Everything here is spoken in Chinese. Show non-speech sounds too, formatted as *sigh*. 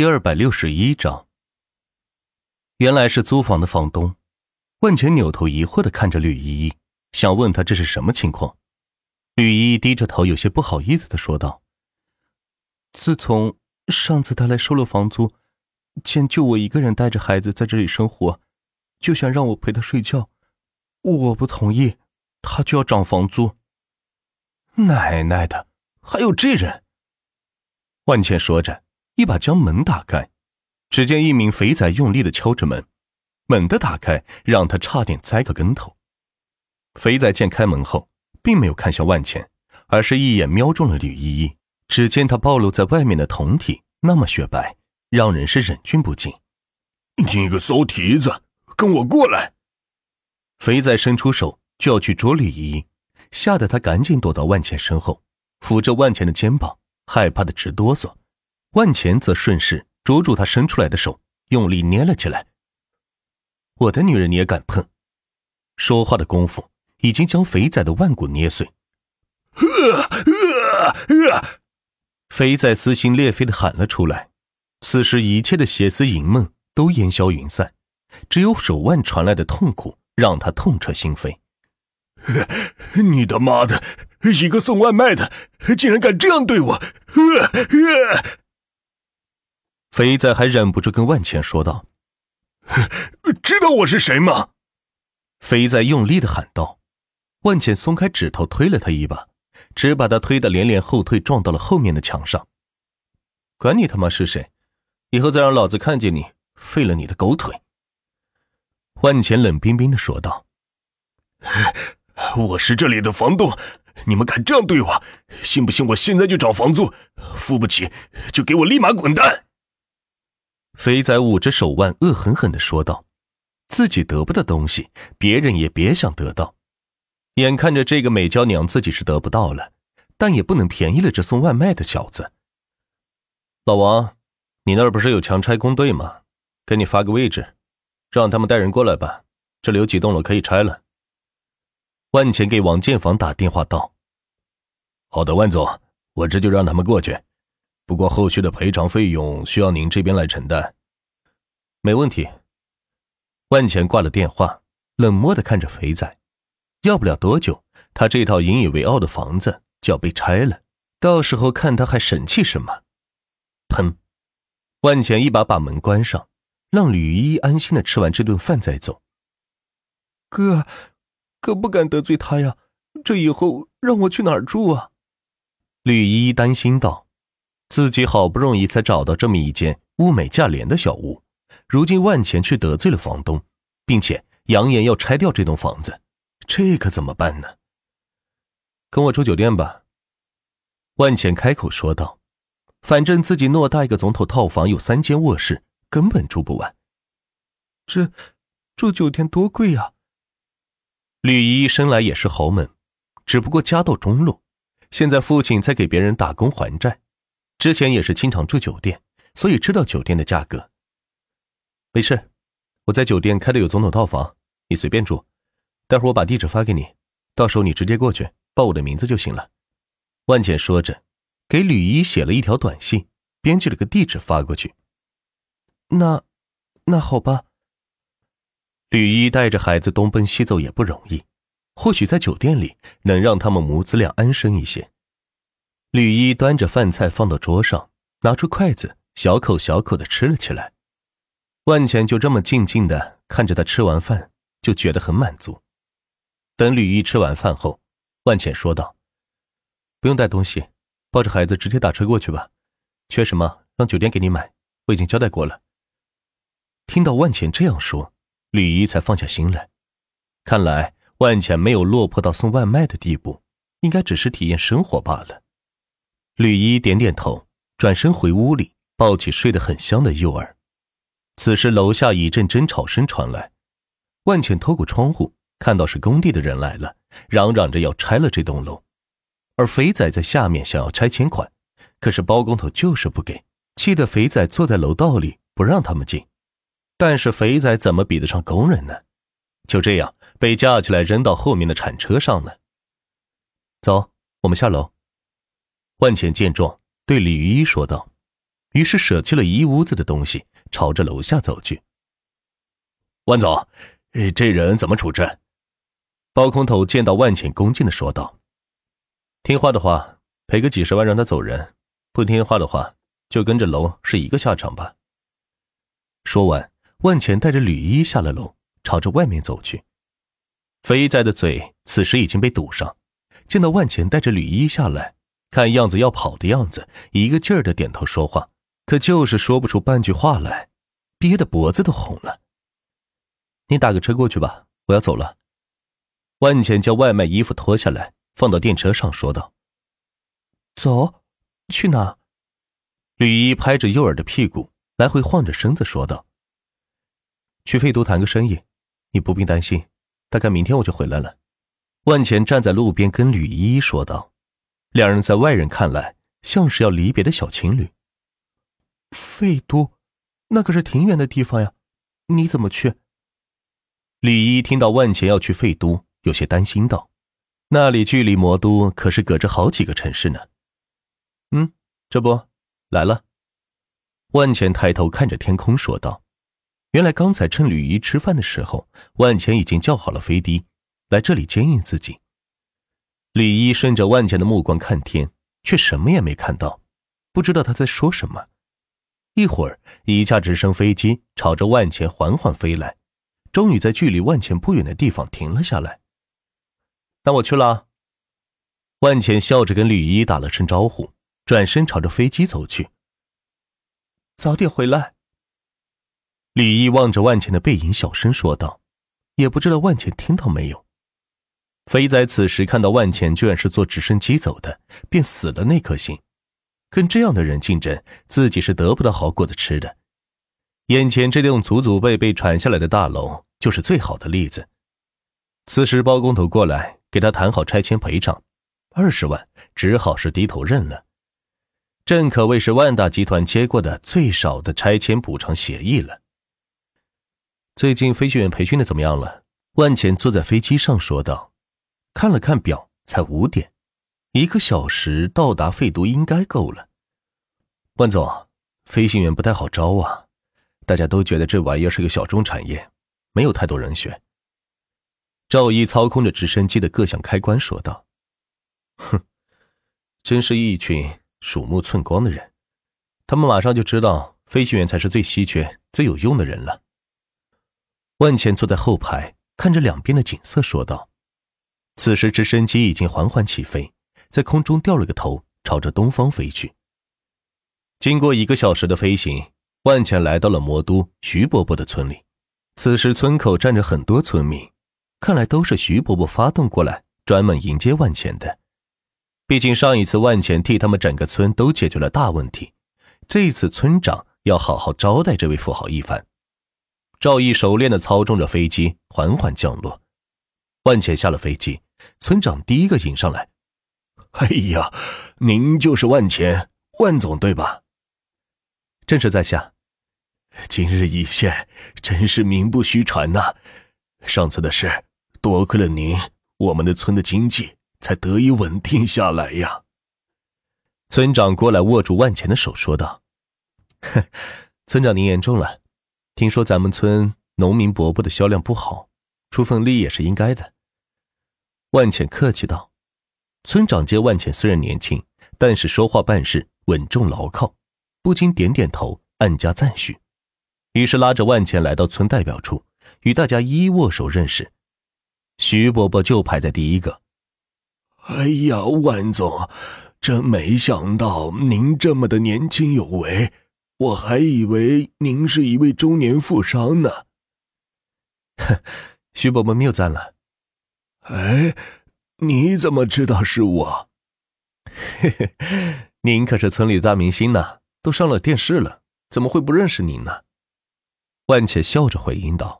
第二百六十一章，原来是租房的房东。万钱扭头疑惑的看着吕依依，想问他这是什么情况。吕依依低着头，有些不好意思的说道：“自从上次他来收了房租，见就我一个人带着孩子在这里生活，就想让我陪他睡觉，我不同意，他就要涨房租。奶奶的，还有这人！”万茜说着。一把将门打开，只见一名肥仔用力的敲着门，猛地打开让他差点栽个跟头。肥仔见开门后，并没有看向万茜，而是一眼瞄中了吕依依。只见她暴露在外面的酮体那么雪白，让人是忍俊不禁。你个骚蹄子，跟我过来！肥仔伸出手就要去捉吕依依，吓得他赶紧躲到万茜身后，扶着万茜的肩膀，害怕的直哆嗦。万钱则顺势捉住他伸出来的手，用力捏了起来。我的女人你也敢碰？说话的功夫，已经将肥仔的腕骨捏碎。肥仔撕心裂肺的喊了出来。此时一切的邪思淫梦都烟消云散，只有手腕传来的痛苦让他痛彻心扉。你他妈的，一个送外卖的，竟然敢这样对我！肥仔还忍不住跟万钱说道：“ *laughs* 知道我是谁吗？”肥仔用力的喊道。万钱松开指头，推了他一把，只把他推得连连后退，撞到了后面的墙上。管你他妈是谁，以后再让老子看见你，废了你的狗腿！万钱冷冰冰的说道：“ *laughs* 我是这里的房东，你们敢这样对我，信不信我现在就找房租？付不起就给我立马滚蛋！”肥仔捂着手腕，恶狠狠的说道：“自己得不到东西，别人也别想得到。眼看着这个美娇娘自己是得不到了，但也不能便宜了这送外卖的小子。老王，你那儿不是有强拆工队吗？给你发个位置，让他们带人过来吧。这里有几栋楼可以拆了。”万钱给王建房打电话道：“好的，万总，我这就让他们过去。”不过后续的赔偿费用需要您这边来承担，没问题。万钱挂了电话，冷漠的看着肥仔，要不了多久，他这套引以为傲的房子就要被拆了，到时候看他还神气什么？砰！万钱一把把门关上，让吕依依安心的吃完这顿饭再走。哥，可不敢得罪他呀，这以后让我去哪住啊？吕依依担心道。自己好不容易才找到这么一间物美价廉的小屋，如今万钱却得罪了房东，并且扬言要拆掉这栋房子，这可怎么办呢？跟我住酒店吧。万钱开口说道：“反正自己偌大一个总统套房有三间卧室，根本住不完。这住酒店多贵啊！”吕姨生来也是豪门，只不过家道中落，现在父亲在给别人打工还债。之前也是经常住酒店，所以知道酒店的价格。没事，我在酒店开的有总统套房，你随便住。待会儿我把地址发给你，到时候你直接过去报我的名字就行了。万茜说着，给吕一写了一条短信，编辑了个地址发过去。那，那好吧。吕一带着孩子东奔西走也不容易，或许在酒店里能让他们母子俩安生一些。吕一端着饭菜放到桌上，拿出筷子，小口小口的吃了起来。万钱就这么静静的看着他吃完饭，就觉得很满足。等吕一吃完饭后，万钱说道：“不用带东西，抱着孩子直接打车过去吧。缺什么让酒店给你买，我已经交代过了。”听到万钱这样说，吕一才放下心来。看来万钱没有落魄到送外卖的地步，应该只是体验生活罢了。吕一点点头，转身回屋里，抱起睡得很香的幼儿。此时楼下一阵争吵声传来，万茜透过窗户看到是工地的人来了，嚷嚷着要拆了这栋楼。而肥仔在下面想要拆迁款，可是包工头就是不给，气得肥仔坐在楼道里不让他们进。但是肥仔怎么比得上工人呢？就这样被架起来扔到后面的铲车上了。走，我们下楼。万茜见状，对李依依说道：“于是舍弃了一屋子的东西，朝着楼下走去。万总，这人怎么处置？包工头见到万茜，恭敬的说道：“听话的话，赔个几十万让他走人；不听话的话，就跟着楼是一个下场吧。”说完，万茜带着吕一下了楼，朝着外面走去。肥仔的嘴此时已经被堵上，见到万茜带着吕一下来，看样子要跑的样子，一个劲儿的点头说话，可就是说不出半句话来，憋得脖子都红了。你打个车过去吧，我要走了。万茜将外卖衣服脱下来，放到电车上，说道：“走，去哪？”吕一拍着诱饵的屁股，来回晃着身子，说道：“去废都谈个生意，你不必担心。”大概明天我就回来了。万钱站在路边跟吕依依说道：“两人在外人看来像是要离别的小情侣。”废都，那可是挺远的地方呀，你怎么去？吕一听到万钱要去废都，有些担心道：“那里距离魔都可是隔着好几个城市呢。”嗯，这不来了。万钱抬头看着天空说道。原来刚才趁吕姨吃饭的时候，万钱已经叫好了飞的，来这里接应自己。李一顺着万钱的目光看天，却什么也没看到，不知道他在说什么。一会儿，一架直升飞机朝着万钱缓缓飞来，终于在距离万钱不远的地方停了下来。那我去了。万钱笑着跟李一打了声招呼，转身朝着飞机走去。早点回来。李毅望着万钱的背影，小声说道：“也不知道万钱听到没有。”肥仔此时看到万钱居然是坐直升机走的，便死了那颗心。跟这样的人竞争，自己是得不到好果子吃的。眼前这栋祖祖辈辈传下来的大楼，就是最好的例子。此时包工头过来给他谈好拆迁赔偿，二十万，只好是低头认了。正可谓是万达集团接过的最少的拆迁补偿协议了。最近飞行员培训的怎么样了？万钱坐在飞机上说道。看了看表，才五点，一个小时到达废都应该够了。万总，飞行员不太好招啊，大家都觉得这玩意儿是个小众产业，没有太多人选。赵毅操控着直升机的各项开关说道：“哼，真是一群鼠目寸光的人，他们马上就知道飞行员才是最稀缺、最有用的人了。”万茜坐在后排，看着两边的景色，说道：“此时直升机已经缓缓起飞，在空中掉了个头，朝着东方飞去。经过一个小时的飞行，万茜来到了魔都徐伯伯的村里。此时村口站着很多村民，看来都是徐伯伯发动过来，专门迎接万茜的。毕竟上一次万茜替他们整个村都解决了大问题，这一次村长要好好招待这位富豪一番。”赵毅熟练的操纵着飞机缓缓降落，万茜下了飞机，村长第一个迎上来：“哎呀，您就是万茜，万总对吧？”“正是在下。”“今日一见，真是名不虚传呐！上次的事，多亏了您，我们的村的经济才得以稳定下来呀。”村长过来握住万茜的手说道：“哼村长您言重了。”听说咱们村农民伯伯的销量不好，出份力也是应该的。万茜客气道。村长见万茜虽然年轻，但是说话办事稳重牢靠，不禁点点头，暗加赞许。于是拉着万茜来到村代表处，与大家一一握手认识。徐伯伯就排在第一个。哎呀，万总，真没想到您这么的年轻有为。我还以为您是一位中年富商呢。*laughs* 哼，徐伯伯谬赞了。哎，你怎么知道是我？嘿嘿，您可是村里的大明星呢，都上了电视了，怎么会不认识您呢？万茜笑着回应道。